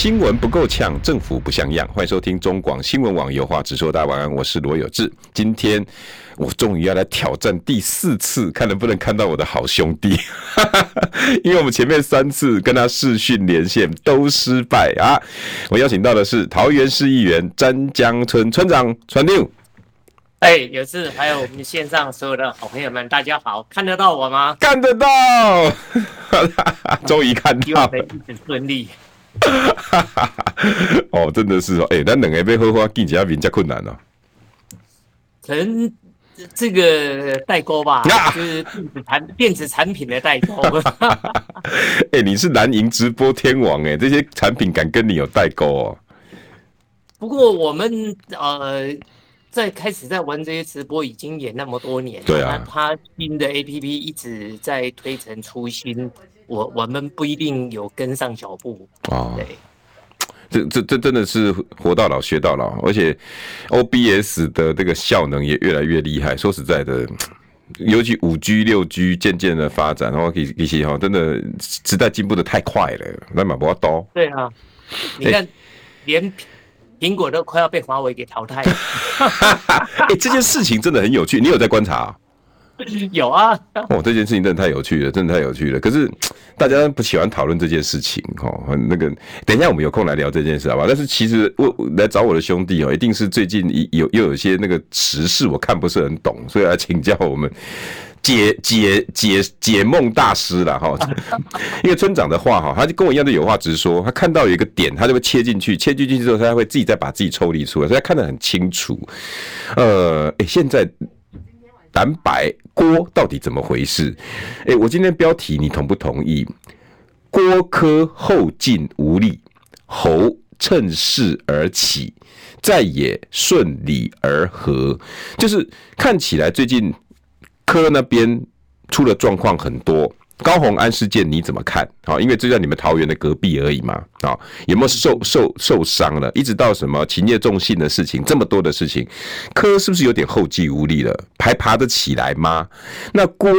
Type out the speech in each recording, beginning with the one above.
新闻不够呛，政府不像样。欢迎收听中广新闻网有话直说。大家晚安，我是罗有志。今天我终于要来挑战第四次，看能不能看到我的好兄弟。因为我们前面三次跟他视讯连线都失败啊。我邀请到的是桃园市议员詹江村村长川六。哎，有志，还有我们线上所有的好朋友们，大家好，看得到我吗？看得到，终于看到了，顺利。哦，真的是哦，哎、欸，咱两个要好好经营比较困难哦。可能这个代沟吧，啊、就是电子产电子产品的代沟。哎、欸，你是蓝营直播天王哎，这些产品敢跟你有代沟哦？不过我们呃，在开始在玩这些直播已经也那么多年，对啊，他新的 APP 一直在推陈出新。我我们不一定有跟上脚步哦。对，这这这真的是活到老学到老，而且 OBS 的这个效能也越来越厉害。说实在的，尤其五 G、六 G 渐渐的发展，然后其实哈，真的时代进步的太快了，那么不多。对啊，你看，连苹果都快要被华为给淘汰了。哎、欸，这件事情真的很有趣，你有在观察、啊？有啊，哦，这件事情真的太有趣了，真的太有趣了。可是大家不喜欢讨论这件事情，哦，那个，等一下我们有空来聊这件事，好吧？但是其实我来找我的兄弟哦，一定是最近有又有些那个时事我看不是很懂，所以来请教我们解解解解梦大师了哈。因为村长的话哈，他就跟我一样的有话直说，他看到有一个点，他就会切进去，切进去之后，他会自己再把自己抽离出来，所以他看得很清楚。呃，哎、现在。蓝白锅到底怎么回事？哎、我今天标题你同不同意？郭科后劲无力，侯趁势而起，再也顺理而合，就是看起来最近科那边出了状况很多。高红安事件你怎么看？好，因为就在你们桃园的隔壁而已嘛。啊，有没有受受受伤了？一直到什么情业重信的事情，这么多的事情，柯是不是有点后继无力了？还爬得起来吗？那郭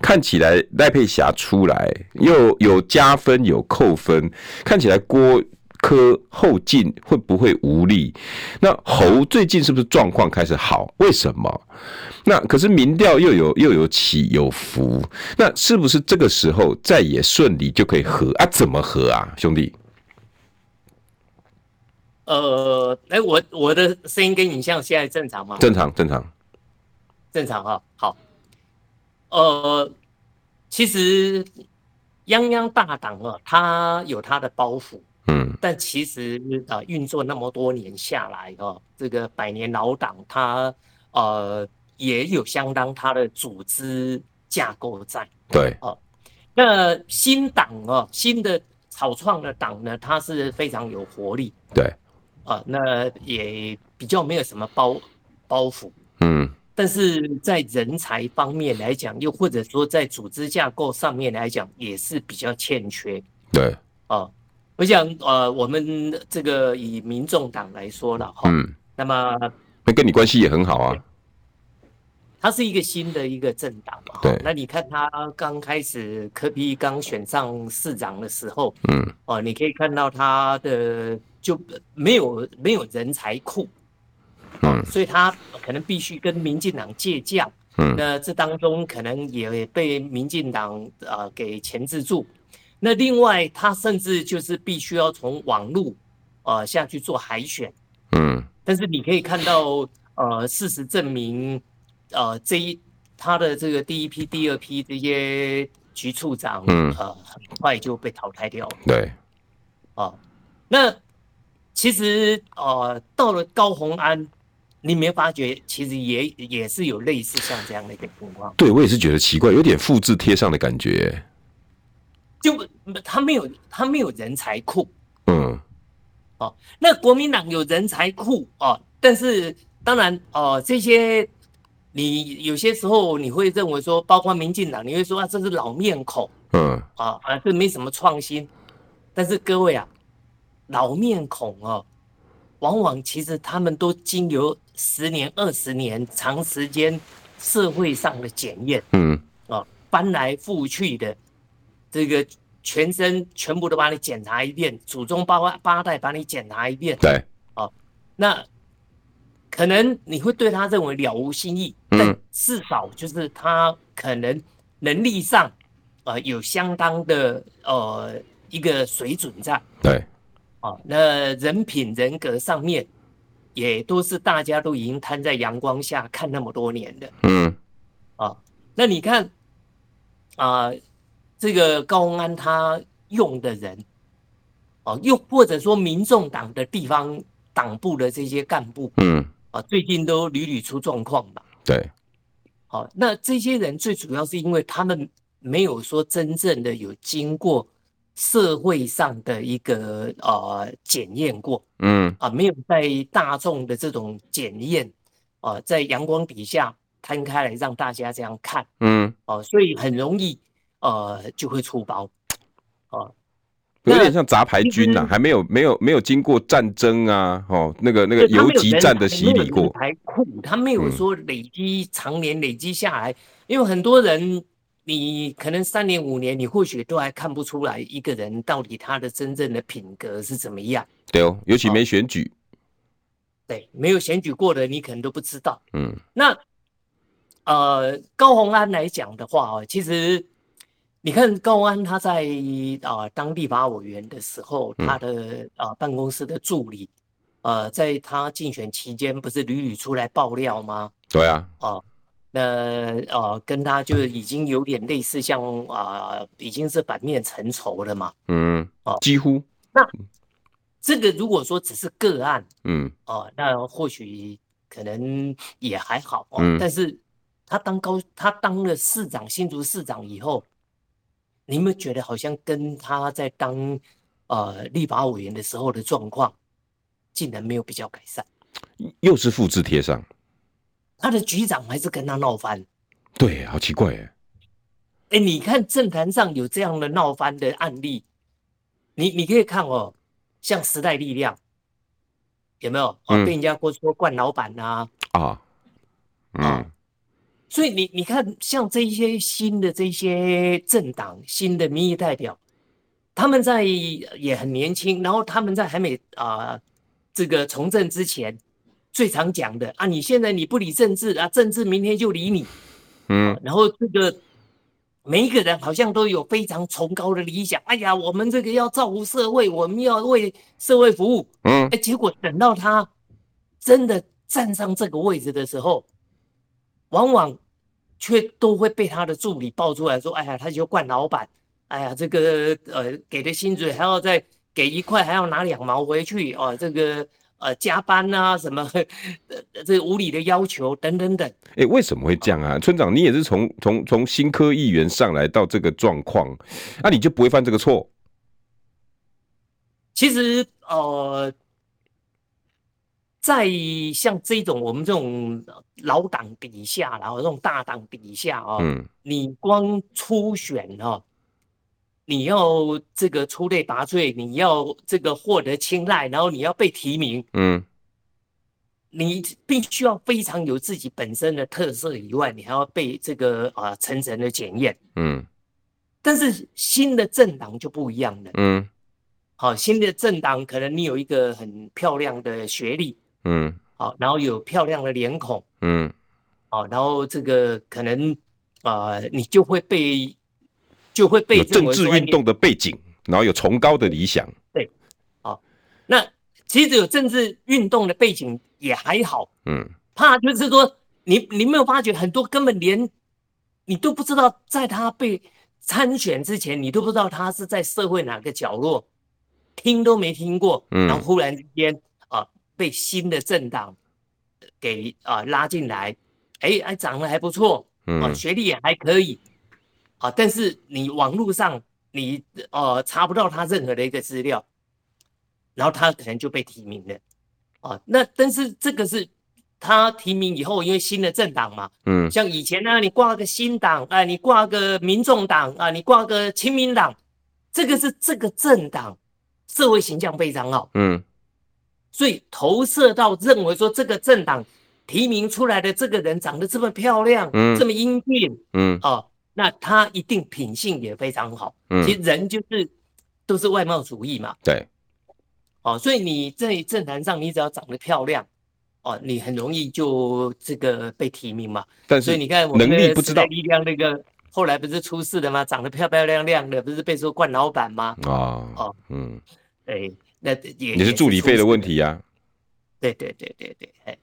看起来赖佩霞出来又有加分有扣分，看起来郭柯后劲会不会无力？那侯最近是不是状况开始好？为什么？那可是民调又有又有起有伏，那是不是这个时候再也顺利就可以合啊？怎么合啊，兄弟？呃，哎，我我的声音跟影像现在正常吗？正常，正常，正常哈。好，呃，其实泱泱大党啊，他有他的包袱，嗯，但其实啊，运作那么多年下来哦，这个百年老党，它呃。也有相当它的组织架构在，对哦。那新党哦，新的草创的党呢，它是非常有活力，对啊，那也比较没有什么包包袱，嗯。但是在人才方面来讲，又或者说在组织架构上面来讲，也是比较欠缺，对啊。我想呃，我们这个以民众党来说了哈，嗯，那么那跟你关系也很好啊。他是一个新的一个政党嘛，对。那你看他刚开始柯比刚选上市长的时候，嗯，哦，你可以看到他的就没有没有人才库，嗯，所以他可能必须跟民进党借将，嗯，那这当中可能也被民进党呃给钳制住。那另外，他甚至就是必须要从网路呃下去做海选，嗯，但是你可以看到呃事实证明。呃，这一他的这个第一批、第二批这些局处长，嗯，呃，很快就被淘汰掉了。对，啊，那其实呃，到了高洪安，你没有发觉，其实也也是有类似像这样的一个情况。对，我也是觉得奇怪，有点复制贴上的感觉。就他没有，他没有人才库。嗯。哦、啊，那国民党有人才库哦、啊，但是当然哦、啊，这些。你有些时候你会认为说，包括民进党，你会说啊，这是老面孔，嗯，啊啊，这没什么创新。但是各位啊，老面孔哦，往往其实他们都经由十年、二十年长时间社会上的检验，嗯，啊，翻来覆去的这个。全身全部都把你检查一遍，祖宗八八代把你检查一遍。对，哦，那可能你会对他认为了无新意，嗯，但至少就是他可能能力上，呃，有相当的呃一个水准在。对，哦，那人品人格上面也都是大家都已经摊在阳光下看那么多年的。嗯，啊，哦，那你看啊。呃这个高虹安他用的人，哦，又或者说民众党的地方党部的这些干部，嗯，啊，最近都屡屡出状况嘛。对，好，那这些人最主要是因为他们没有说真正的有经过社会上的一个呃检验过，嗯，啊，没有在大众的这种检验，啊，在阳光底下摊开来让大家这样看，嗯，哦，所以很容易。呃，就会出包，哦，有点像杂牌军呐、啊，还没有没有没有经过战争啊，哦，那个那个游击战的洗礼过，牌库他没有说累积常年累积下来，嗯、因为很多人你可能三年五年，你或许都还看不出来一个人到底他的真正的品格是怎么样。对哦，尤其没选举，哦、对，没有选举过的你可能都不知道。嗯，那呃高虹安来讲的话哦，其实。你看高安他在啊、呃、当立法委员的时候，他的啊、呃、办公室的助理，呃，在他竞选期间不是屡屡出来爆料吗？对啊，啊、呃，那呃跟他就已经有点类似像，像、呃、啊已经是反面成仇了嘛。嗯，哦，几乎。那这个如果说只是个案，嗯，哦、呃，那或许可能也还好哦。嗯、但是他当高，他当了市长，新竹市长以后。你有没有觉得好像跟他在当呃立法委员的时候的状况，竟然没有比较改善，又是复制贴上，他的局长还是跟他闹翻，对，好奇怪哎，哎，你看政坛上有这样的闹翻的案例，你你可以看哦，像时代力量有没有？嗯？被人家说说惯老板呐啊，啊，嗯。所以你你看，像这些新的这些政党、新的民意代表，他们在也很年轻，然后他们在还没啊、呃、这个从政之前，最常讲的啊，你现在你不理政治啊，政治明天就理你，嗯、啊，然后这个每一个人好像都有非常崇高的理想，哎呀，我们这个要造福社会，我们要为社会服务，嗯，哎，结果等到他真的站上这个位置的时候。往往却都会被他的助理爆出来说：“哎呀，他就惯老板，哎呀，这个呃给的薪水还要再给一块，还要拿两毛回去哦，这个呃加班啊什么，呃 这个无理的要求等等等。”哎，为什么会这样啊？村长，你也是从从从新科议员上来到这个状况，那、啊、你就不会犯这个错？其实呃。在像这种我们这种老党底下，然后这种大党底下啊，嗯，你光初选哦，你要这个出类拔萃，你要这个获得青睐，然后你要被提名，嗯，你必须要非常有自己本身的特色以外，你还要被这个啊层层的检验，嗯，但是新的政党就不一样了，嗯，好，新的政党可能你有一个很漂亮的学历。嗯，好，然后有漂亮的脸孔，嗯，好，然后这个可能啊、呃，你就会被就会被政治运动的背景，然后有崇高的理想，对，好，那其实有政治运动的背景也还好，嗯，怕就是说你你没有发觉很多根本连你都不知道，在他被参选之前，你都不知道他是在社会哪个角落，听都没听过，嗯，然后忽然之间。被新的政党给啊、呃、拉进来，哎哎长得还不错，嗯、啊，学历也还可以，啊，但是你网络上你呃查不到他任何的一个资料，然后他可能就被提名了，啊，那但是这个是他提名以后，因为新的政党嘛，嗯，像以前呢，你挂个新党，啊，你挂个民众党，啊，你挂个亲民党，这个是这个政党社会形象非常好，嗯，所以投射到认为说这个政党提名出来的这个人长得这么漂亮，嗯，这么英俊，嗯，哦，那他一定品性也非常好，嗯，其实人就是都是外貌主义嘛，对，哦，所以你在政坛上，你只要长得漂亮。哦，你很容易就这个被提名嘛？但是所以你看，我们的时代力量那个后来不是出事了吗？长得漂漂亮亮的，不是被说惯老板吗？哦哦，嗯，对，那也也是助理费的问题呀。对对对对对，哎，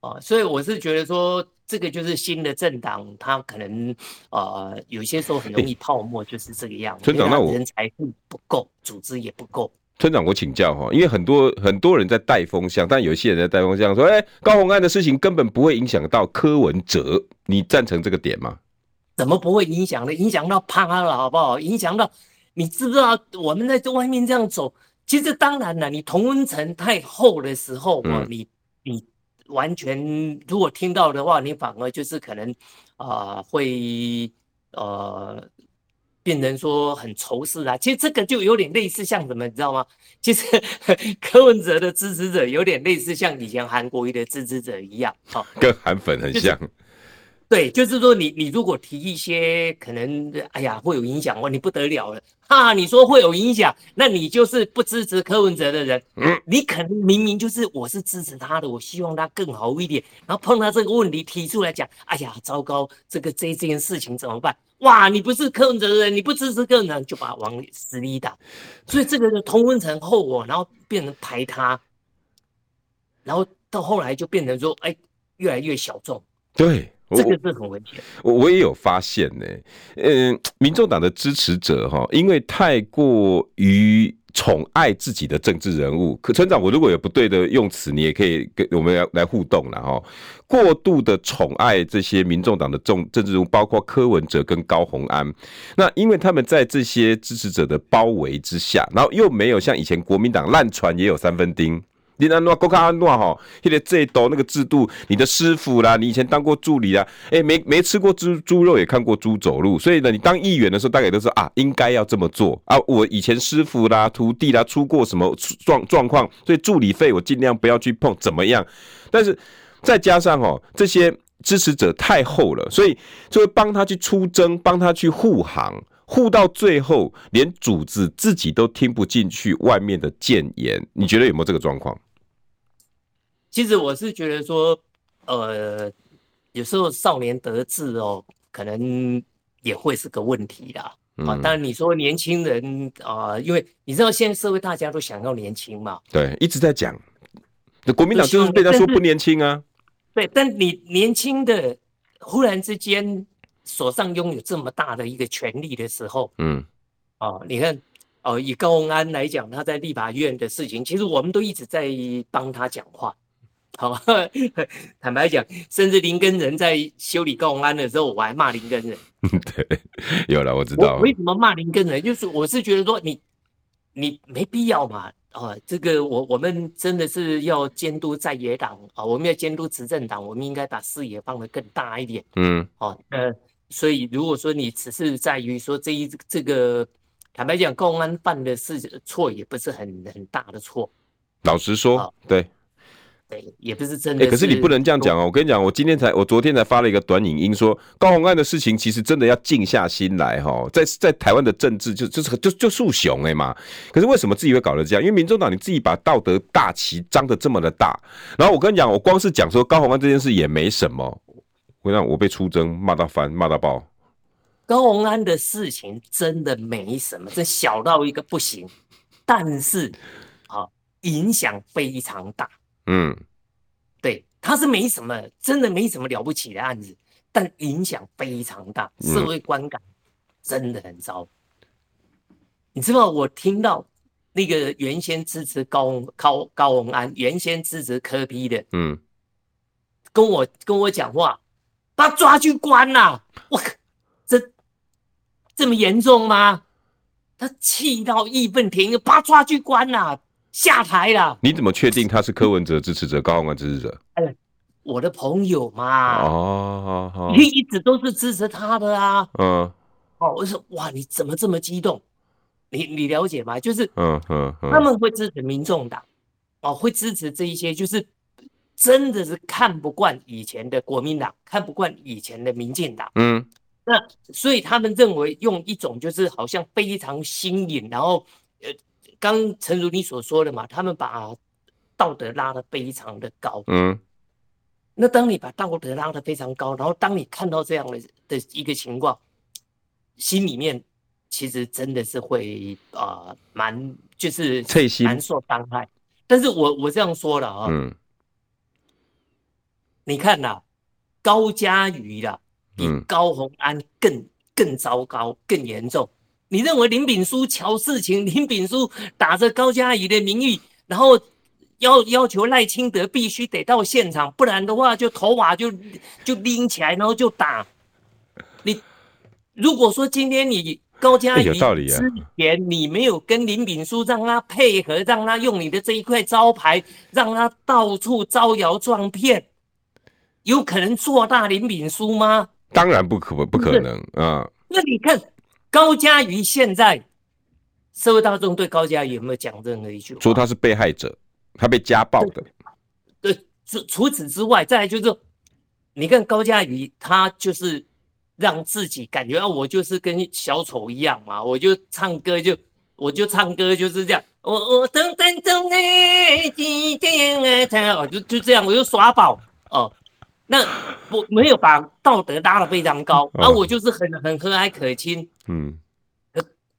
哦，所以我是觉得说，这个就是新的政党，它可能呃有些时候很容易泡沫，就是这个样子。村长，那我人才不不够，组织也不够。村长，我请教哈，因为很多很多人在带风向，但有些人在带风向说，哎、欸，高虹安的事情根本不会影响到柯文哲，你赞成这个点吗？怎么不会影响呢？影响到趴了，好不好？影响到你知不知道？我们在外面这样走，其实当然了，你同温层太厚的时候，嗯、你你完全如果听到的话，你反而就是可能啊、呃、会呃。变成说很仇视啊，其实这个就有点类似像什么，你知道吗？其实柯文哲的支持者有点类似像以前韩国瑜的支持者一样，哦，跟韩粉很像。就是对，就是说你你如果提一些可能，哎呀会有影响哦，你不得了了哈！你说会有影响，那你就是不支持柯文哲的人。嗯，你可能明明就是我是支持他的，我希望他更好一点。然后碰到这个问题提出来讲，哎呀糟糕，这个这这件事情怎么办？哇，你不是柯文哲的人，你不支持柯文哲，就把他往死里打。所以这个同温层后哦，然后变成排他，然后到后来就变成说，哎，越来越小众。对。这个是很危险。我我也有发现呢，嗯，民众党的支持者哈，因为太过于宠爱自己的政治人物，可村长，我如果有不对的用词，你也可以跟我们来来互动了哈。过度的宠爱这些民众党的政政治人物，包括柯文哲跟高虹安，那因为他们在这些支持者的包围之下，然后又没有像以前国民党烂船也有三分钉。你安诺国卡安诺哈，现在这都那个制度，你的师傅啦，你以前当过助理啊，哎、没没吃过猪猪肉，也看过猪走路，所以呢，你当议员的时候，大概都是啊，应该要这么做啊。我以前师傅啦、徒弟啦，出过什么状状况，所以助理费我尽量不要去碰，怎么样？但是再加上哦，这些支持者太厚了，所以就会帮他去出征，帮他去护航。护到最后，连主子自己都听不进去外面的谏言，你觉得有没有这个状况？其实我是觉得说，呃，有时候少年得志哦，可能也会是个问题啦。啊，当然你说年轻人啊、呃，因为你知道现在社会大家都想要年轻嘛，对，一直在讲，国民党就是被他说不年轻啊。对，但你年轻的忽然之间。手上拥有这么大的一个权力的时候，嗯，哦，你看，哦，以高鸿安来讲，他在立法院的事情，其实我们都一直在帮他讲话。好，坦白讲，甚至林根人在修理高虹安的时候，我还骂林根仁。对，有了，我知道。为什么骂林根人？就是我是觉得说你，你没必要嘛。啊，这个我我们真的是要监督在野党啊，我们要监督执政党，我们应该把视野放得更大一点。嗯，哦，呃。所以，如果说你只是在于说这一这个，坦白讲，高安犯的是错，也不是很很大的错。老实说，哦、对，对，也不是真的是。哎、欸，可是你不能这样讲哦！我跟你讲，我今天才，我昨天才发了一个短影音说，说高虹安的事情，其实真的要静下心来哈，在在台湾的政治就就是就就树熊哎嘛。可是为什么自己会搞得这样？因为民众党你自己把道德大旗张得这么的大，然后我跟你讲，我光是讲说高虹安这件事也没什么。会让我被出征，骂到翻，骂到爆。高虹安的事情真的没什么，这小到一个不行，但是啊，影响非常大。嗯，对，他是没什么，真的没什么了不起的案子，但影响非常大，社会观感真的很糟。嗯、你知道，我听到那个原先支持高高高虹安，原先支持柯 P 的，嗯，跟我跟我讲话。把他抓去关呐、啊！我靠，这这么严重吗？他气到义愤填膺，把他抓去关呐、啊，下台了。你怎么确定他是柯文哲支持者、高虹安支持者？哎，我的朋友嘛，哦，哦你一直都是支持他的啊，嗯，哦，我说哇，你怎么这么激动？你你了解吗？就是，嗯嗯，他们会支持民众党，哦，会支持这一些，就是真的是看不惯以前的国民党，看不惯以前的民进党，嗯，那所以他们认为用一种就是好像非常新颖，然后呃，刚诚如你所说的嘛，他们把道德拉得非常的高，嗯，那当你把道德拉得非常高，然后当你看到这样的的一个情况，心里面。其实真的是会啊，蛮、呃、就是蛮受伤害。但是我我这样说了啊，嗯，你看呐，高嘉瑜啦，比高虹安更、嗯、更糟糕、更严重。你认为林炳书乔事情，林炳书打着高嘉瑜的名义，然后要要求赖清德必须得到现场，不然的话就头发就就拎起来，然后就打。你如果说今天你。高嘉瑜之前你没有跟林炳书让他配合，让他用你的这一块招牌，让他到处招摇撞骗，有可能做大林炳书吗？当然不可不可能啊！那你看高嘉瑜现在社会大众对高嘉瑜有没有讲任何一句话？说他是被害者，他被家暴的。对，除除此之外，再来就是你看高嘉瑜，他就是。让自己感觉啊，我就是跟小丑一样嘛，我就唱歌就，我就唱歌就是这样，我我噔噔噔哎，滴滴哎，哦，就就这样，我就耍宝哦。那我没有把道德拉得非常高，而、哦啊、我就是很很和蔼可亲。嗯，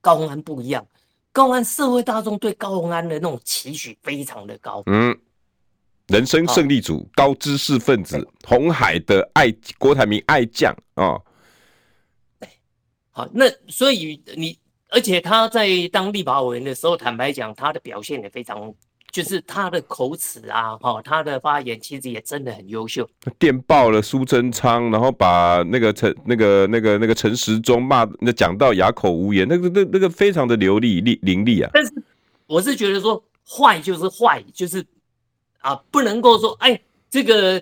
高虹安不一样，高虹安社会大众对高虹安的那种期许非常的高。嗯，人生胜利组，哦、高知识分子，红海的爱，郭台铭爱将啊。哦好，那所以你，而且他在当立法委员的时候，坦白讲，他的表现也非常，就是他的口齿啊，哈，他的发言其实也真的很优秀。电报了苏贞昌，然后把那个陈、那个、那个、那个陈时中骂，那讲到哑口无言，那个、那、那个非常的流利、利、伶俐啊。但是我是觉得说，坏就是坏，就是啊，不能够说，哎，这个。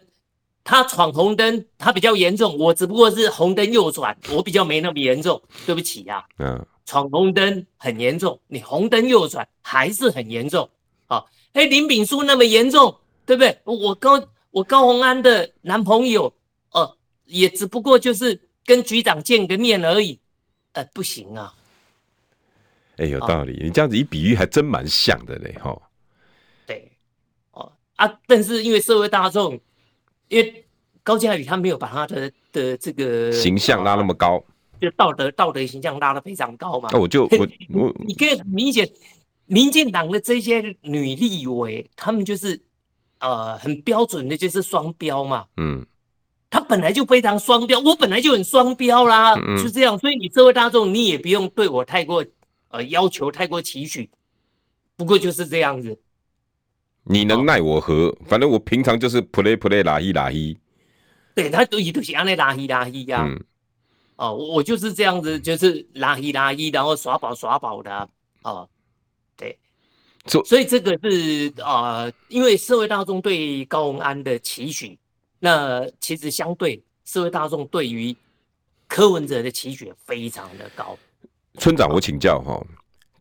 他闯红灯，他比较严重，我只不过是红灯右转，我比较没那么严重，对不起呀、啊。嗯，闯红灯很严重，你红灯右转还是很严重。好，哎，林炳书那么严重，对不对？我高我高洪安的男朋友，哦、呃，也只不过就是跟局长见个面而已，呃，不行啊。哎，有道理，你这样子一比喻，还真蛮像的嘞，哈。对，哦啊，但是因为社会大众。因为高嘉宇他没有把他的的这个形象拉那么高，就道德道德形象拉得非常高嘛。那我就我我你可以很明显，民进党的这些女立委，他们就是呃很标准的，就是双标嘛。嗯，他本来就非常双标，我本来就很双标啦，嗯，就这样。所以你社会大众，你也不用对我太过呃要求，太过期许。不过就是这样子。你能奈我何？哦、反正我平常就是 play play 拉一拉一，对他都一都是安尼拉一拉一呀。嗯，哦，我就是这样子，就是拉一拉一，然后耍宝耍宝的、啊。哦，对，所所以这个是啊、呃，因为社会大众对高虹安的期许，那其实相对社会大众对于柯文哲的期许非常的高。村长，我请教哈。哦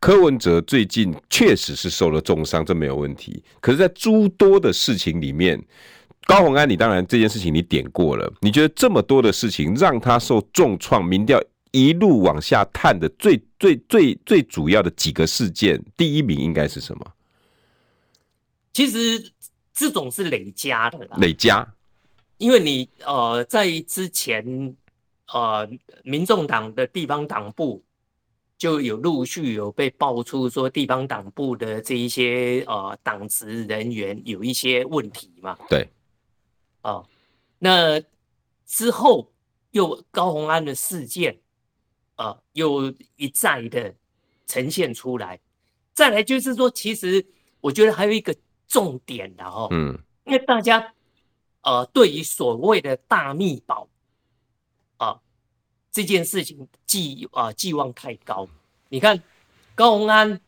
柯文哲最近确实是受了重伤，这没有问题。可是，在诸多的事情里面，高虹安，你当然这件事情你点过了。你觉得这么多的事情让他受重创，民调一路往下探的最最最最主要的几个事件，第一名应该是什么？其实这种是累加的啦，累加。因为你呃，在之前呃，民众党的地方党部。就有陆续有被爆出说地方党部的这一些呃党职人员有一些问题嘛？对，啊，那之后又高虹安的事件啊，又一再的呈现出来。再来就是说，其实我觉得还有一个重点的哈，嗯，因为大家呃对于所谓的大秘宝。这件事情寄啊寄望太高，你看高鸿安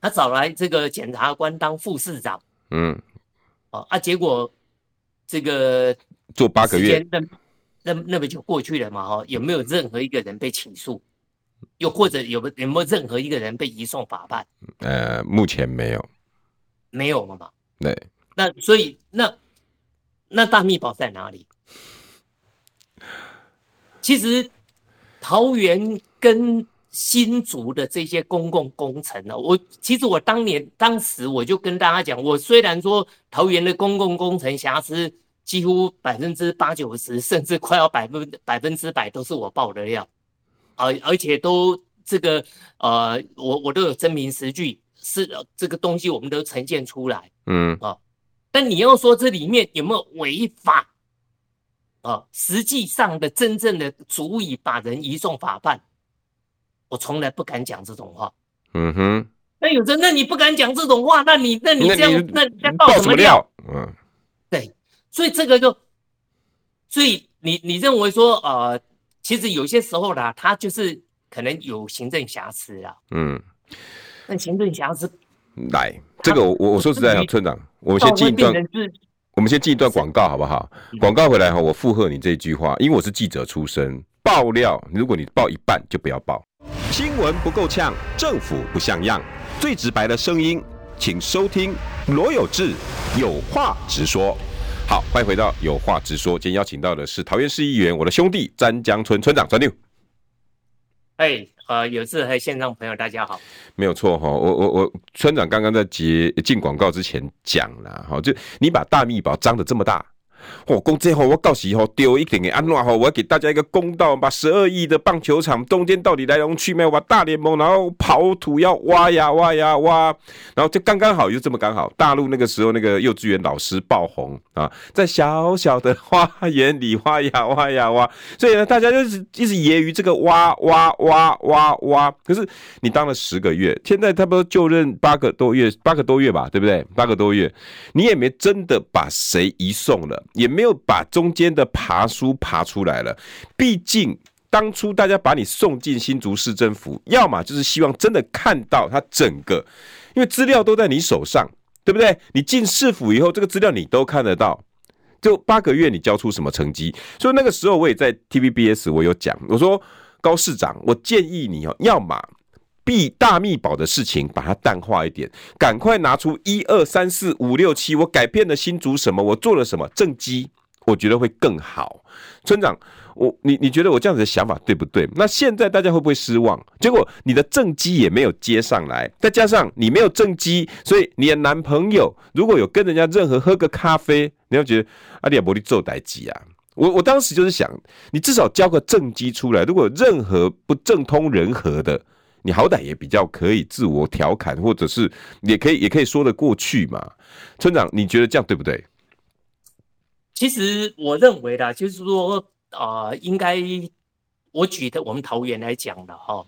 他找来这个检察官当副市长，嗯，啊啊，结果这个做八个月，那那那么久过去了嘛？哈，有没有任何一个人被起诉？又或者有有没有任何一个人被移送法办？呃，目前没有，没有了嘛？对，那所以那那大秘宝在哪里？其实桃园跟新竹的这些公共工程呢，我其实我当年当时我就跟大家讲，我虽然说桃园的公共工程瑕疵几乎百分之八九十，甚至快要百分百分之百都是我爆的料，而而且都这个呃，我我都有真凭实据，是这个东西我们都呈现出来，嗯。啊，但你要说这里面有没有违法？啊，实际上的真正的足以把人移送法办，我从来不敢讲这种话。嗯哼，那有人，那你不敢讲这种话，那你那你这样，那你在爆什么料？嗯，对，所以这个就，所以你你认为说，呃，其实有些时候呢，他就是可能有行政瑕疵啊。嗯，那行政瑕疵，来，这个我我说实在，村长，我先进一段。我们先进一段广告好不好？广告回来哈，我附和你这一句话，因为我是记者出身，爆料，如果你爆一半就不要爆。新闻不够呛，政府不像样，最直白的声音，请收听罗有志有话直说。好，欢迎回到有话直说，今天邀请到的是桃园市议员，我的兄弟詹江村村长詹六。哎。呃，有志和线上朋友，大家好。没有错哈，我我我村长刚刚在接进广告之前讲了哈，就你把大秘宝张的这么大。哦，公这后我到时吼丢一点给安诺吼，我要给大家一个公道，把十二亿的棒球场中间到底来龙去脉，把大联盟然后刨土要挖呀挖呀挖，然后就刚刚好就这么刚好，大陆那个时候那个幼稚园老师爆红啊，在小小的花园里挖呀挖呀挖，所以呢大家就是一直揶揄这个挖挖挖挖挖，可是你当了十个月，现在差不多就任八个多月，八个多月吧，对不对？八个多月，你也没真的把谁移送了。也没有把中间的爬书爬出来了。毕竟当初大家把你送进新竹市政府，要么就是希望真的看到他整个，因为资料都在你手上，对不对？你进市府以后，这个资料你都看得到。就八个月，你交出什么成绩？所以那个时候我也在 TVBS，我有讲，我说高市长，我建议你哦，要么。避大秘宝的事情，把它淡化一点，赶快拿出一二三四五六七，我改变了新竹什么，我做了什么政绩，我觉得会更好。村长，我你你觉得我这样子的想法对不对？那现在大家会不会失望？结果你的政绩也没有接上来，再加上你没有政绩，所以你的男朋友如果有跟人家任何喝个咖啡，你要觉得阿弟也不会做代志啊。我我当时就是想，你至少交个政绩出来，如果任何不正通人和的。你好歹也比较可以自我调侃，或者是也可以也可以说得过去嘛，村长，你觉得这样对不对？其实我认为啦，就是说啊、呃，应该我举的我们桃园来讲的哈，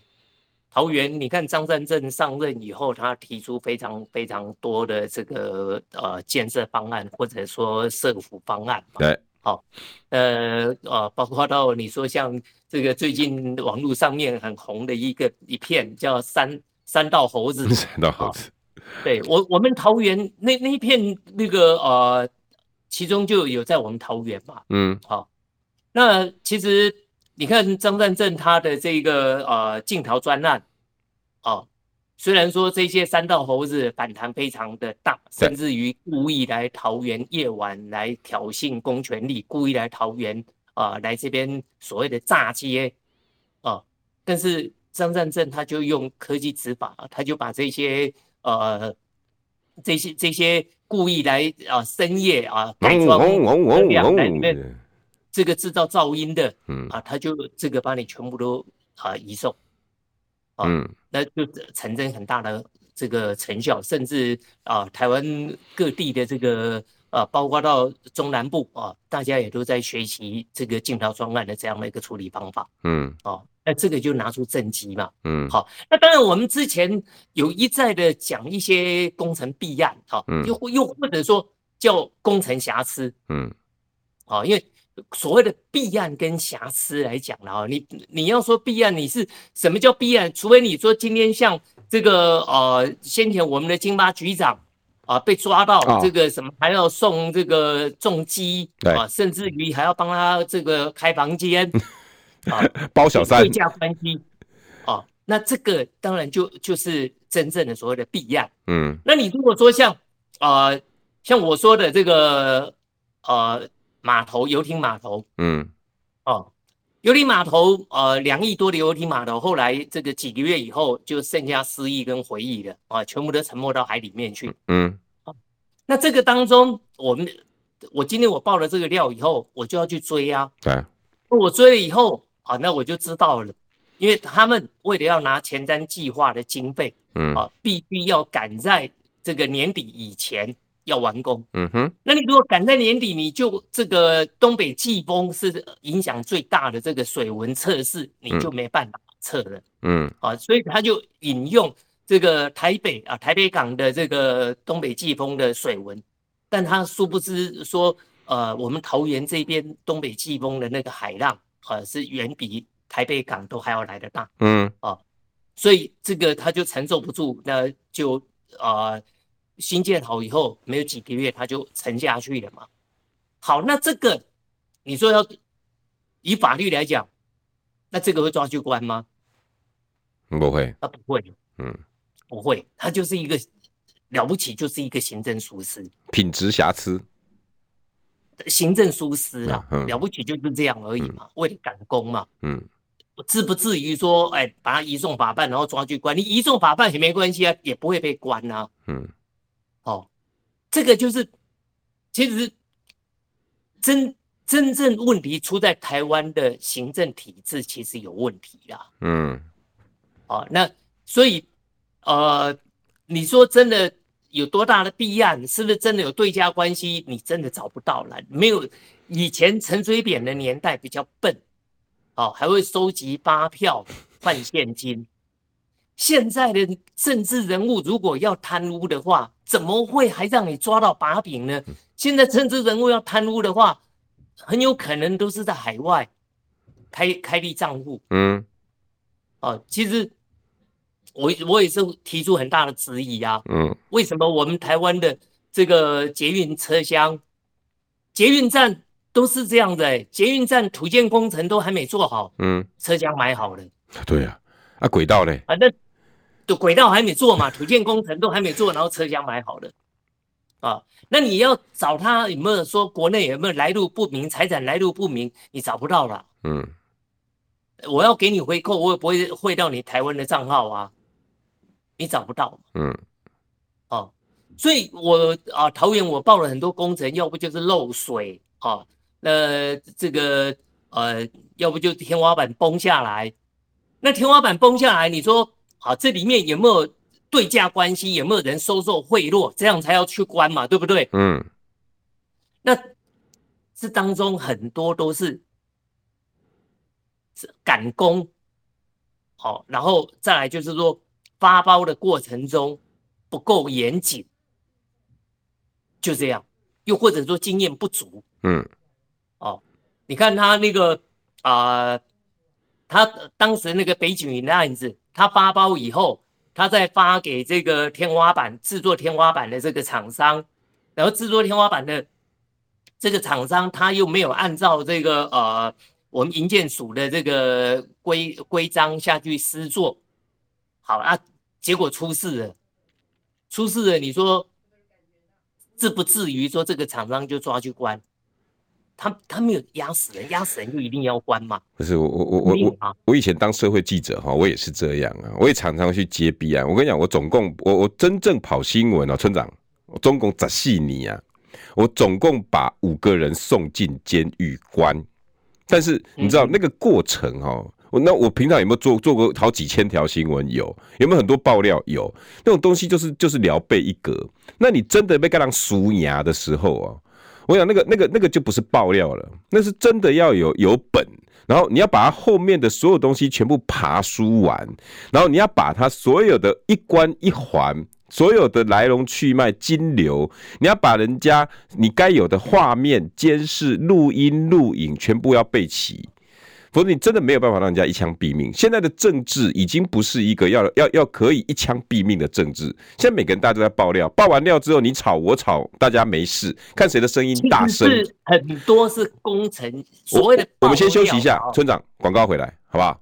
桃园你看张善政上任以后，他提出非常非常多的这个呃建设方案，或者说社福方案，对。好，呃呃，包括到你说像这个最近网络上面很红的一个一片叫三三道猴子，三道猴子，对我我们桃园那那一片那个呃，其中就有在我们桃园嘛，嗯，好，那其实你看张善政他的这个呃镜头专案，哦。虽然说这些三道猴子反弹非常的大，甚至于故意来桃园夜晚来挑衅公权力，故意来桃园啊、呃，来这边所谓的炸街啊、呃，但是张善政他就用科技执法，他就把这些呃这些这些故意来啊、呃、深夜啊改装两台这个制造噪音的，嗯啊，他就这个把你全部都啊移送。嗯，那就产生很大的这个成效，甚至啊，台湾各地的这个啊，包括到中南部啊，大家也都在学习这个镜头专案的这样的一个处理方法。嗯，哦，那这个就拿出政绩嘛。嗯，好，那当然我们之前有一再的讲一些工程弊案，哈，又又或者说叫工程瑕疵。嗯，啊，因为。所谓的弊案跟瑕疵来讲了啊，你你要说弊案，你是什么叫弊案？除非你说今天像这个呃，先前我们的金巴局长啊被抓到这个什么还要送这个重机啊，甚至于还要帮他这个开房间 啊，包小三对价关系啊，那这个当然就就是真正的所谓的弊案。嗯，那你如果说像啊、呃、像我说的这个呃码头游艇码头，嗯哦。游艇码头，呃，两亿多的游艇码头，后来这个几个月以后，就剩下失忆跟回忆了啊，全部都沉没到海里面去。嗯，那这个当中，我们我今天我爆了这个料以后，我就要去追啊。对，我追了以后啊，那我就知道了，因为他们为了要拿前瞻计划的经费，嗯啊，必须要赶在这个年底以前。要完工，嗯哼，那你如果赶在年底，你就这个东北季风是影响最大的这个水文测试，你就没办法测了，嗯，啊，所以他就引用这个台北啊台北港的这个东北季风的水文，但他殊不知说，呃，我们桃园这边东北季风的那个海浪，呃，是远比台北港都还要来得大，嗯，啊，所以这个他就承受不住，那就啊。新建好以后，没有几个月，它就沉下去了嘛。好，那这个你说要以法律来讲，那这个会抓去关吗？不会，他不会，嗯，不会，他就是一个了不起，就是一个行政疏失，品质瑕疵，行政疏失啊，嗯、了不起就是这样而已嘛，嗯、为了赶工嘛，嗯，至不至于说，哎，把他移送法办，然后抓去关，你移送法办也没关系啊，也不会被关啊，嗯。哦，这个就是，其实真真正问题出在台湾的行政体制，其实有问题啦。嗯，哦，那所以呃，你说真的有多大的弊案？是不是真的有对家关系？你真的找不到了。没有以前陈水扁的年代比较笨，哦，还会收集发票换现金。现在的政治人物如果要贪污的话，怎么会还让你抓到把柄呢？现在政治人物要贪污的话，很有可能都是在海外开开立账户。嗯，哦，其实我我也是提出很大的质疑啊。嗯，为什么我们台湾的这个捷运车厢、捷运站都是这样的、欸？捷运站土建工程都还没做好，嗯，车厢买好了。对呀，啊，轨道嘞？啊，那。的轨道还没做嘛，土建工程都还没做，然后车厢买好了，啊，那你要找他有没有说国内有没有来路不明财产来路不明，你找不到了。嗯，我要给你回扣，我也不会汇到你台湾的账号啊，你找不到。嗯，哦，所以我啊，桃园我报了很多工程，要不就是漏水啊，那这个呃，要不就天花板崩下来，那天花板崩下来，你说。啊，这里面有没有对价关系？有没有人收受贿赂？这样才要去关嘛，对不对？嗯。那这当中很多都是是赶工，好，然后再来就是说发包的过程中不够严谨，就这样。又或者说经验不足，嗯。哦，你看他那个啊、呃，他当时那个北景云的案子。他发包以后，他再发给这个天花板制作天花板的这个厂商，然后制作天花板的这个厂商他又没有按照这个呃我们营建署的这个规规章下去施作，好啊，结果出事了，出事了，你说至不至于说这个厂商就抓去关？他他没有压死人，压死人就一定要关吗？不是我我我我我我以前当社会记者哈，我也是这样啊，我也常常去接弊案。我跟你讲，我总共我我真正跑新闻啊，村长，我总共十四年啊，我总共把五个人送进监狱关。但是你知道那个过程哈，我那我平常有没有做做过好几千条新闻？有，有没有很多爆料？有，那种东西就是就是聊备一格。那你真的被干人输牙的时候啊？我想那个、那个、那个就不是爆料了，那是真的要有有本，然后你要把它后面的所有东西全部爬梳完，然后你要把它所有的一关一环、所有的来龙去脉、金流，你要把人家你该有的画面、监视、录音、录影全部要备齐。否则你真的没有办法让人家一枪毙命。现在的政治已经不是一个要要要可以一枪毙命的政治。现在每个人大家都在爆料，爆完料之后你吵我吵，大家没事，看谁的声音大声。是很多是工程所谓的我。我们先休息一下，村长，广告回来好不好？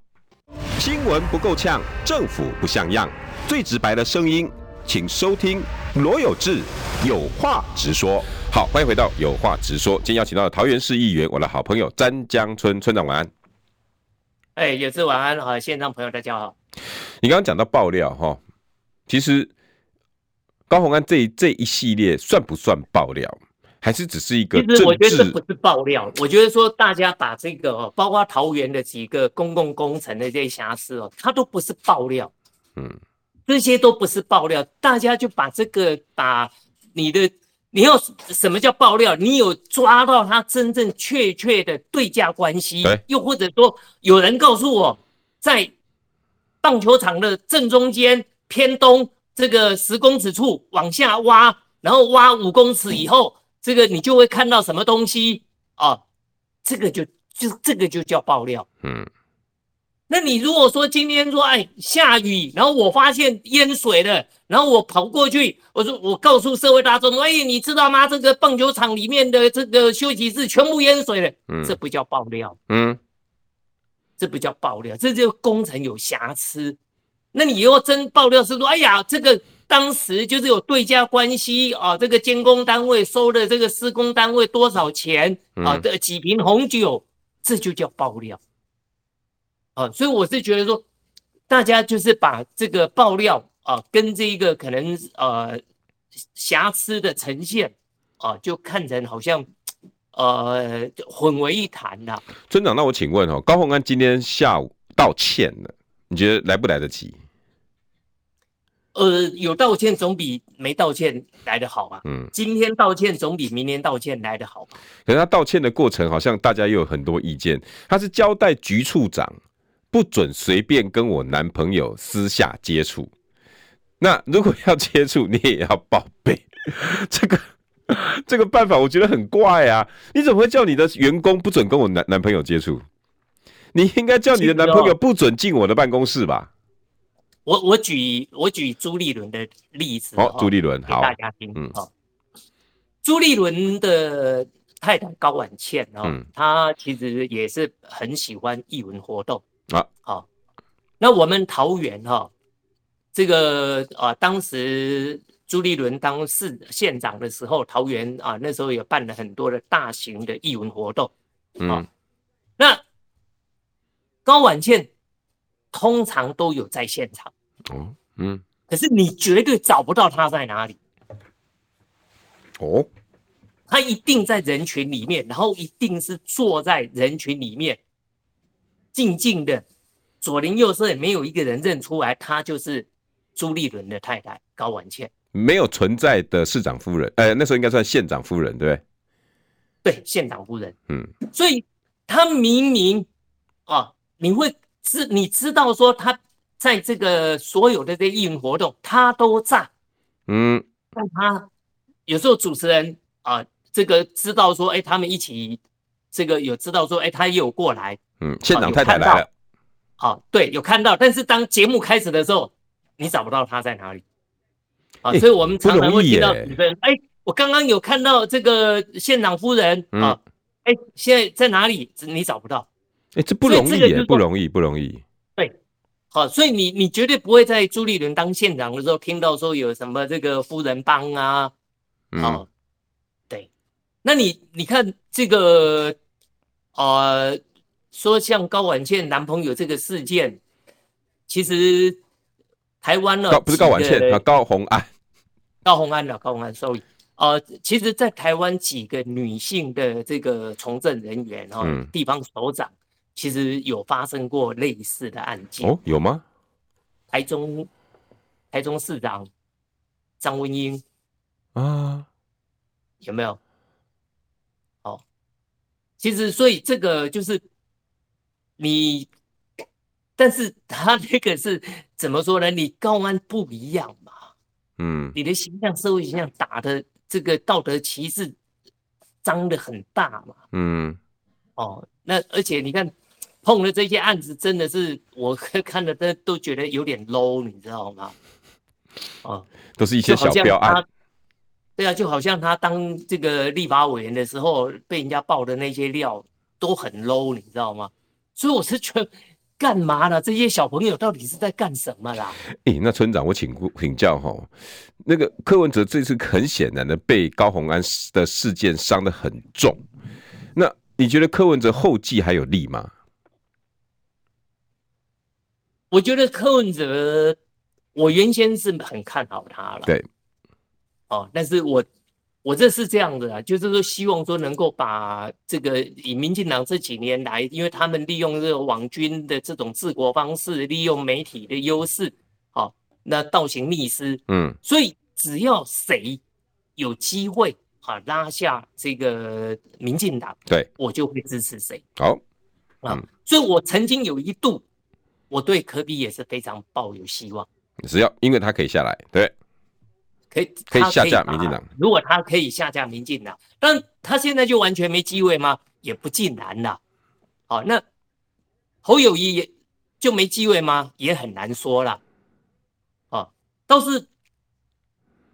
新闻不够呛，政府不像样，最直白的声音，请收听罗有志有话直说。好，欢迎回到有话直说。今天邀请到的桃园市议员，我的好朋友詹江村村长，晚安。哎，有志晚安，好，线上朋友大家好。你刚刚讲到爆料哈，其实高虹安这一这一系列算不算爆料？还是只是一个？其实我觉得这不是爆料，我觉得说大家把这个，包括桃园的几个公共工程的这些瑕疵哦，它都不是爆料。嗯，这些都不是爆料，大家就把这个把你的。你要什么叫爆料？你有抓到他真正确切的对价关系，又或者说有人告诉我，在棒球场的正中间偏东这个十公尺处往下挖，然后挖五公尺以后，这个你就会看到什么东西啊？这个就就这个就叫爆料。嗯。那你如果说今天说哎下雨，然后我发现淹水了，然后我跑过去，我说我告诉社会大众，哎，你知道吗？这个棒球场里面的这个休息室全部淹水了，嗯，这不叫爆料，嗯，这不叫爆料，这就工程有瑕疵。那你又真爆料是说，哎呀，这个当时就是有对价关系啊，这个监工单位收了这个施工单位多少钱啊？的几瓶红酒，这就叫爆料。啊，所以我是觉得说，大家就是把这个爆料啊，跟这一个可能呃瑕疵的呈现啊，就看成好像呃混为一谈了。村长，那我请问哦，高鸿安今天下午道歉了，你觉得来不来得及？呃，有道歉总比没道歉来得好啊。嗯，今天道歉总比明天道歉来得好吧？可是他道歉的过程好像大家又有很多意见，他是交代局处长。不准随便跟我男朋友私下接触。那如果要接触，你也要报备。这个这个办法我觉得很怪啊！你怎么会叫你的员工不准跟我男男朋友接触？你应该叫你的男朋友不准进我的办公室吧？我我举我举朱立伦的例子。哦，朱立伦，好，大家听。嗯，好。朱立伦的太太高婉倩哦，嗯，她其实也是很喜欢艺文活动。啊，好，那我们桃园哈，这个啊，当时朱立伦当市县长的时候，桃园啊，那时候也办了很多的大型的艺文活动，嗯，那高婉倩通常都有在现场，哦，嗯，可是你绝对找不到他在哪里，哦，他一定在人群里面，然后一定是坐在人群里面。静静的，左邻右舍也没有一个人认出来，她就是朱立伦的太太高婉倩。没有存在的市长夫人，呃，那时候应该算县长夫人，对不对？对，县长夫人。嗯，所以他明明啊，你会知你知道说他在这个所有的这些艺文活动，他都在。嗯，但他有时候主持人啊，这个知道说，哎，他们一起这个有知道说，哎，他也有过来。嗯，县长太太来了。好，对，有看到，但是当节目开始的时候，你找不到他在哪里。啊，所以我们常常会听到哎，我刚刚有看到这个县长夫人啊，哎，现在在哪里？你找不到。哎，这不容易，不容易，不容易。对，好，所以你你绝对不会在朱立伦当县长的时候听到说有什么这个夫人帮啊。嗯，对，那你你看这个，呃。说像高婉倩男朋友这个事件，其实台湾呢，不是高婉倩啊，高红安，高红安的高红安，sorry，呃，其实，在台湾几个女性的这个从政人员哈，嗯、地方首长，其实有发生过类似的案件。哦，有吗？台中，台中市长张文英。啊，有没有？哦，其实，所以这个就是。你，但是他那个是怎么说呢？你高安不一样嘛，嗯，你的形象、社会形象打的这个道德旗帜张的很大嘛，嗯，哦，那而且你看碰了这些案子，真的是我看的都都觉得有点 low，你知道吗？哦，都是一些小标案。对啊，就好像他当这个立法委员的时候，被人家爆的那些料都很 low，你知道吗？所以我是觉得，干嘛呢？这些小朋友到底是在干什么啦？诶、欸，那村长，我请请教哈，那个柯文哲这次很显然的被高虹安的事件伤得很重，那你觉得柯文哲后继还有力吗？我觉得柯文哲，我原先是很看好他了。对。哦，但是我我这是这样的啊，就是说希望说能够把这个以民进党这几年来，因为他们利用这个网军的这种治国方式，利用媒体的优势，好、哦，那倒行逆施，嗯，所以只要谁有机会啊拉下这个民进党，对，我就会支持谁。好，啊、嗯，所以我曾经有一度，我对科比也是非常抱有希望，只要因为他可以下来，对。可以，可以下架民进党。如果他可以下架民进党，但他现在就完全没机会吗？也不尽然了。好，那侯友谊也就没机会吗？也很难说了。啊，倒是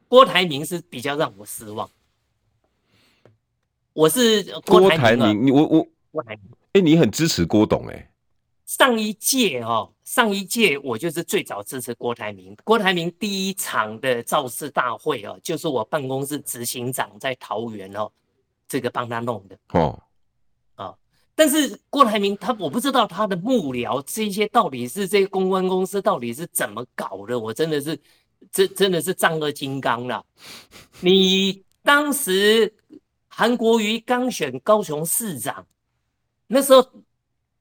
郭台铭是比较让我失望。我是郭台铭，你我我郭台铭，哎，你很支持郭董哎、欸。上一届哦，上一届我就是最早支持郭台铭。郭台铭第一场的造势大会哦，就是我办公室执行长在桃园哦，这个帮他弄的哦，啊。但是郭台铭他，我不知道他的幕僚这些到底是这些公关公司到底是怎么搞的，我真的是真真的是丈二金刚了。你当时韩国瑜刚选高雄市长，那时候。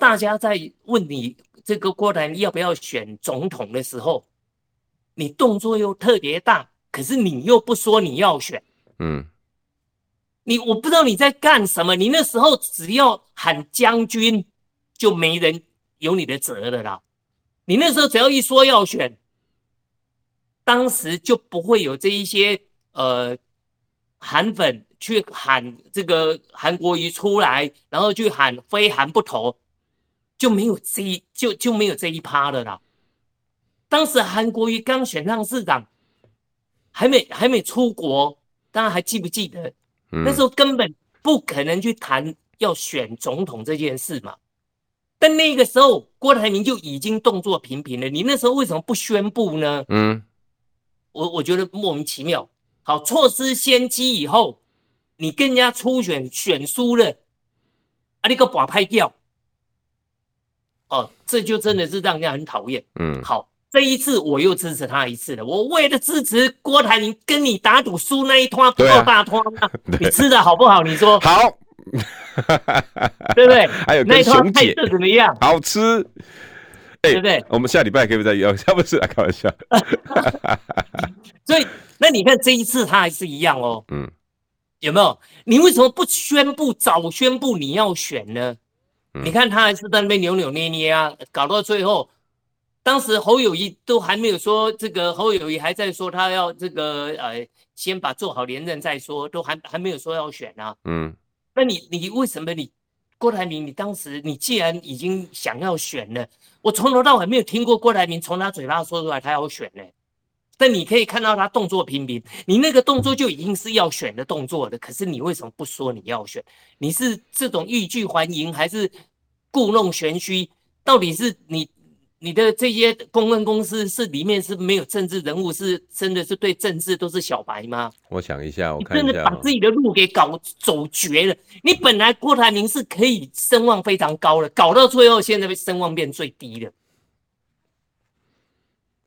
大家在问你这个郭台铭要不要选总统的时候，你动作又特别大，可是你又不说你要选，嗯，你我不知道你在干什么。你那时候只要喊将军，就没人有你的责了啦。你那时候只要一说要选，当时就不会有这一些呃韩粉去喊这个韩国瑜出来，然后去喊非韩不投。就没有这一就就没有这一趴了啦。当时韩国瑜刚选上市长，还没还没出国，大家还记不记得？嗯。那时候根本不可能去谈要选总统这件事嘛。但那个时候郭台铭就已经动作频频了。你那时候为什么不宣布呢？嗯，我我觉得莫名其妙。好，错失先机以后，你跟人家初选选输了，啊，你个把派掉。哦，这就真的是让人家很讨厌。嗯，好，这一次我又支持他一次了。我为了支持郭台铭，跟你打赌输那一摊不要大摊啊！你吃的好不好？你说好，对不对？还有那一摊菜色怎么样？好吃，欸、对不对？我们下礼拜可以不再约？要不是啊开玩笑。所以，那你看这一次他还是一样哦。嗯，有没有？你为什么不宣布早宣布你要选呢？你看他还是在那边扭扭捏捏啊，搞到最后，当时侯友谊都还没有说这个，侯友谊还在说他要这个呃，先把做好连任再说，都还还没有说要选啊。嗯，那你你为什么你郭台铭，你当时你既然已经想要选了，我从头到尾没有听过郭台铭从他嘴巴说出来他要选呢？但你可以看到他动作频频，你那个动作就已经是要选的动作了。可是你为什么不说你要选？你是这种欲拒还迎，还是故弄玄虚？到底是你你的这些公关公司是里面是没有政治人物，是真的是对政治都是小白吗？我想一下，我看一下，你真的把自己的路给搞走绝了。你本来郭台铭是可以声望非常高的，搞到最后现在被声望变最低了。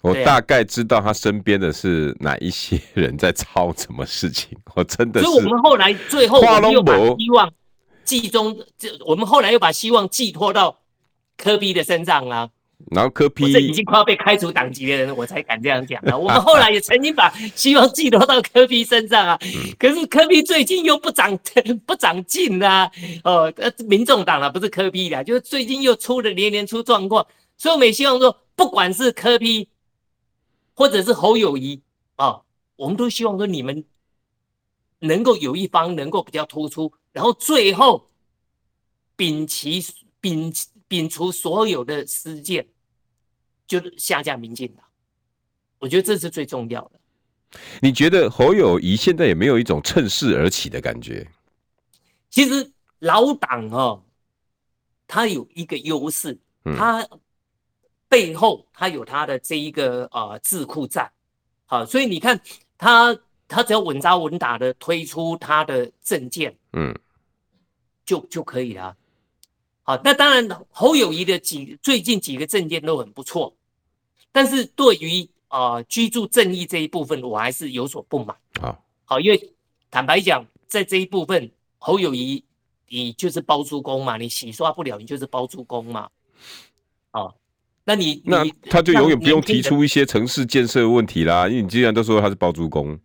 我大概知道他身边的是哪一些人在操什么事情，我真的是。所以我们后来最后我们又把希望寄中，这我们后来又把希望寄托到科比的身上啊。然后科比，这已经快要被开除党籍的人，我才敢这样讲啊。我们后来也曾经把希望寄托到科比身上啊，可是科比最近又不长 不长进啊。哦，呃，民众党啊，不是科比的，就是最近又出了连连出状况，所以我们也希望说，不管是柯 P。或者是侯友谊啊，我们都希望说你们能够有一方能够比较突出，然后最后摒弃摒摒除所有的私见，就下架民进党。我觉得这是最重要的。你觉得侯友谊现在有没有一种趁势而起的感觉？其实老党哦，他有一个优势，他背后他有他的这一个呃智库在，好，所以你看他他只要稳扎稳打的推出他的政见，嗯，就就可以了。好，那当然侯友谊的几最近几个政见都很不错，但是对于啊、呃，居住正义这一部分，我还是有所不满。好，好，因为坦白讲，在这一部分，侯友谊，你就是包租公嘛，你洗刷不了，你就是包租公嘛。哦，那你那他就永远不用提出一些城市建设的问题啦，因为你既然都说他是包租公，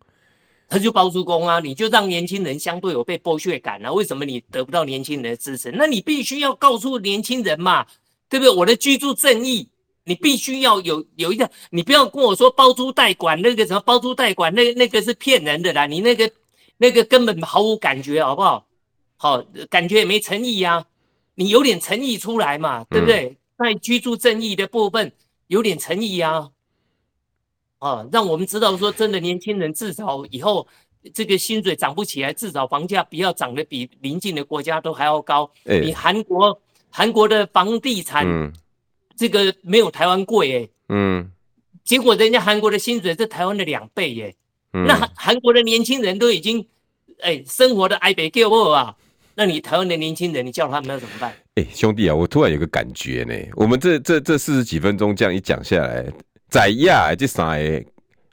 他就包租公啊，你就让年轻人相对有被剥削感啊。为什么你得不到年轻人的支持？那你必须要告诉年轻人嘛，对不对？我的居住正义。你必须要有有一个，你不要跟我说包租代管那个什么包租代管，那那个是骗人的啦，你那个那个根本毫无感觉，好不好？好，感觉也没诚意呀，你有点诚意出来嘛，对不对？在居住正义的部分有点诚意啊，啊，让我们知道说真的，年轻人至少以后这个薪水涨不起来，至少房价不要涨得比邻近的国家都还要高。你韩国韩国的房地产。这个没有台湾贵哎，嗯，结果人家韩国的薪水是台湾的两倍耶，嗯，那韩国的年轻人都已经，哎，生活的挨北叫饿啊，那你台湾的年轻人，你叫他们要怎么办？哎，兄弟啊，我突然有个感觉呢，我们这这这四十几分钟这样一讲下来，在亚这三个，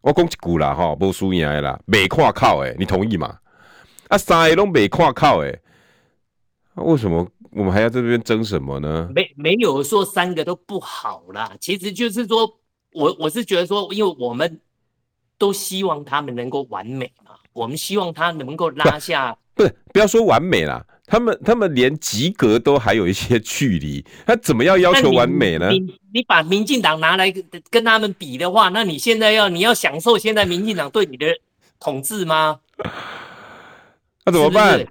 我讲一句啦哈，不输赢啦，没跨靠哎，你同意吗？啊，三个都没跨靠哎，为什么？我们还要在这边争什么呢？没没有说三个都不好啦，其实就是说我我是觉得说，因为我们都希望他们能够完美嘛，我们希望他能够拉下。不是，不要说完美啦，他们他们连及格都还有一些距离，他怎么要要求完美呢？你你，你把民进党拿来跟他们比的话，那你现在要你要享受现在民进党对你的统治吗？那怎么办？是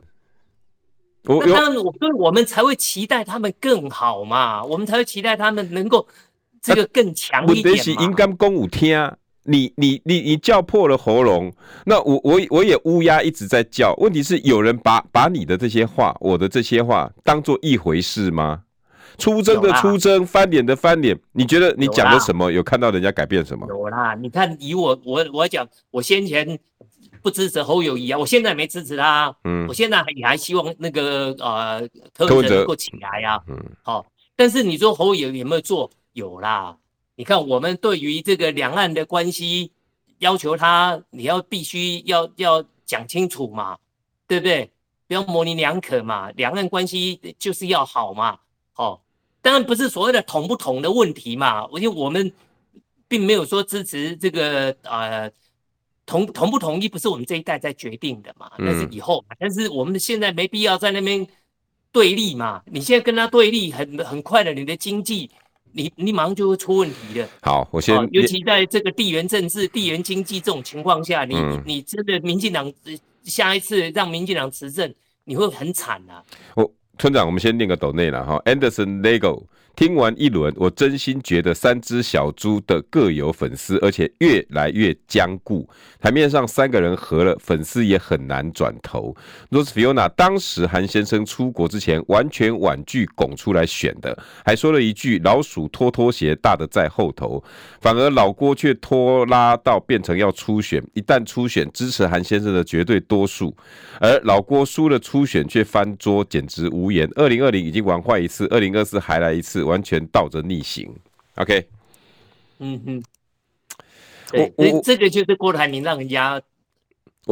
那当然，我所以我们才会期待他们更好嘛，我们才会期待他们能够这个更强一点嘛。问题是应该公五天，你你你你叫破了喉咙，那我我我也乌鸦一直在叫。问题是有人把把你的这些话，我的这些话当做一回事吗？出征的出征，翻脸的翻脸，你觉得你讲了什么？有看到人家改变什么？有啦，你看以我我我讲，我先前。不支持侯友谊啊！我现在没支持他，啊，嗯，我现在也还希望那个呃柯文哲能够起来呀，啊，嗯，好，哦。但是你说侯友宜有没有做？有啦。你看我们对于这个两岸的关系，要求他你要必须要要讲清楚嘛，对不对？不要模棱两可嘛。两岸关系就是要好嘛，哦，当然不是所谓的统不统的问题嘛。因为我们并没有说支持这个呃。同同不同意不是我们这一代在决定的嘛？那是以后嘛。但是我们现在没必要在那边对立嘛。你现在跟他对立，很很快的，你的经济，你你马上就会出问题的。好，我先，尤其在这个地缘政治、地缘经济这种情况下，你你真的民进党下一次让民进党执政，你会很惨啊。我村长，我们先念个抖内了哈，Anderson Lego。听完一轮，我真心觉得三只小猪的各有粉丝，而且越来越僵固。台面上三个人合了，粉丝也很难转头。Rose Fiona 当时韩先生出国之前，完全婉拒拱出来选的，还说了一句“老鼠拖拖鞋，大的在后头”。反而老郭却拖拉到变成要初选，一旦初选，支持韩先生的绝对多数，而老郭输了初选却翻桌，简直无言。二零二零已经玩坏一次，二零二四还来一次。完全倒着逆行，OK，嗯哼，对，这这个就是郭台铭让人家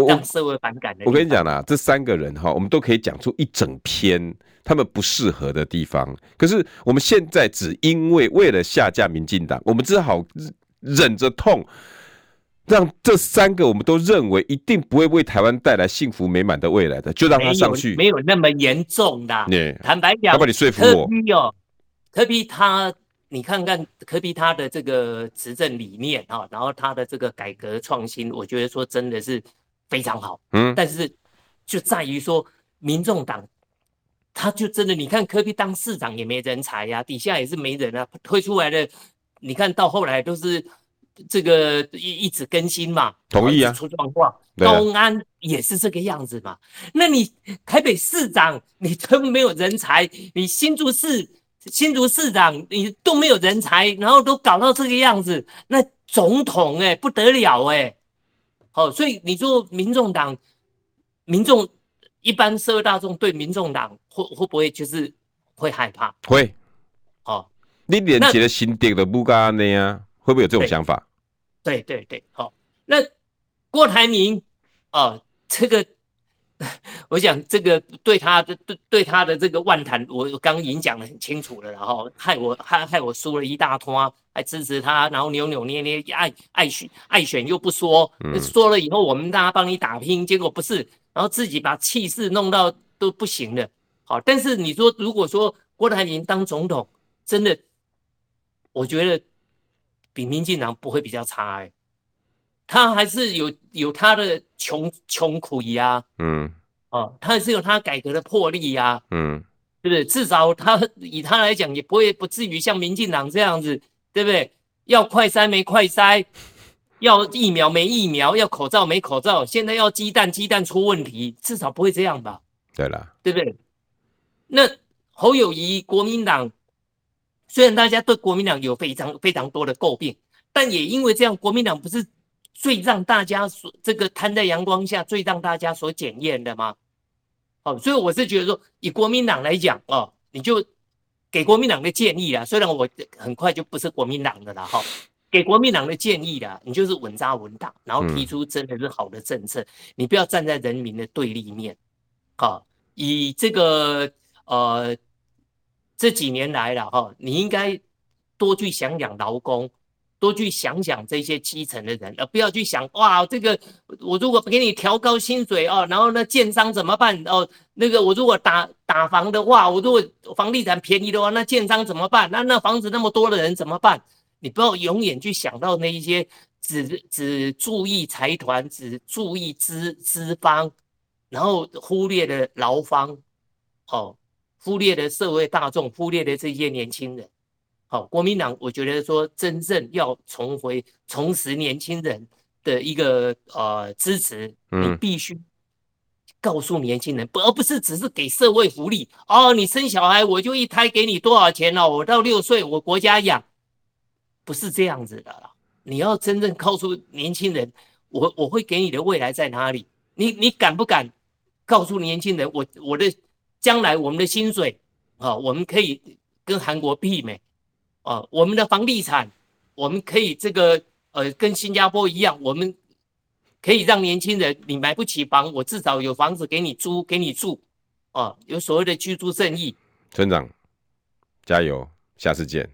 让社会反感的。我跟你讲啦，这三个人哈，我们都可以讲出一整篇他们不适合的地方。可是我们现在只因为为了下架民进党，我们只好忍着痛，让这三个我们都认为一定不会为台湾带来幸福美满的未来的，就让他上去，没有，那么严重的。Yeah, 坦白讲，要不你说服我。柯 P 他，你看看科比他的这个执政理念啊，然后他的这个改革创新，我觉得说真的是非常好。嗯，但是就在于说，民众党他就真的，你看科比当市长也没人才呀、啊，底下也是没人啊，推出来的，你看到后来都是这个一一直更新嘛，同意啊，出状况，公安也是这个样子嘛。啊、那你台北市长你都没有人才，你新竹市新竹市长你都没有人才，然后都搞到这个样子，那总统哎、欸、不得了哎、欸，好，所以你说民众党民众。一般社会大众对民众党会会不会就是会害怕？会，哦，你连接的心电都不干那样，会不会有这种想法？对对对，好、哦，那郭台铭哦，这个 我想这个对他的对对他的这个万谈，我刚刚已经讲的很清楚了，然后害我害害我输了一大通，还支持他，然后扭扭捏捏爱爱选爱选又不说，嗯、说了以后我们大家帮你打拼，结果不是。然后自己把气势弄到都不行了，好，但是你说如果说郭台铭当总统，真的，我觉得比民进党不会比较差哎，他还是有有他的穷穷苦呀，嗯，哦，他还是有他改革的魄力呀，嗯，对不对？至少他以他来讲也不会不至于像民进党这样子，对不对？要快筛没快筛。要疫苗没疫苗，要口罩没口罩，现在要鸡蛋鸡蛋出问题，至少不会这样吧？对了，对不对？那侯友谊国民党，虽然大家对国民党有非常非常多的诟病，但也因为这样，国民党不是最让大家所这个摊在阳光下，最让大家所检验的吗？哦，所以我是觉得说，以国民党来讲哦，你就给国民党的建议啊，虽然我很快就不是国民党的了哈。给国民党的建议啦，你就是稳扎稳打，然后提出真的是好的政策，嗯、你不要站在人民的对立面。好，以这个呃这几年来了哈，你应该多去想想劳工，多去想想这些基层的人，而不要去想哇，这个我如果给你调高薪水哦，然后呢，建商怎么办哦？那个我如果打打房的话，我如果房地产便宜的话，那建商怎么办？那那房子那么多的人怎么办？你不要永远去想到那一些只只注意财团、只注意资资方，然后忽略了劳方，哦，忽略了社会大众，忽略了这些年轻人。好，国民党，我觉得说真正要重回重拾年轻人的一个呃支持，你必须告诉年轻人，不而不是只是给社会福利哦，你生小孩我就一胎给你多少钱哦，我到六岁我国家养。不是这样子的啦，你要真正告诉年轻人，我我会给你的未来在哪里？你你敢不敢告诉年轻人，我我的将来我们的薪水啊，我们可以跟韩国媲美啊，我们的房地产，我们可以这个呃跟新加坡一样，我们可以让年轻人，你买不起房，我至少有房子给你租给你住啊，有所谓的居住正义。村长，加油，下次见。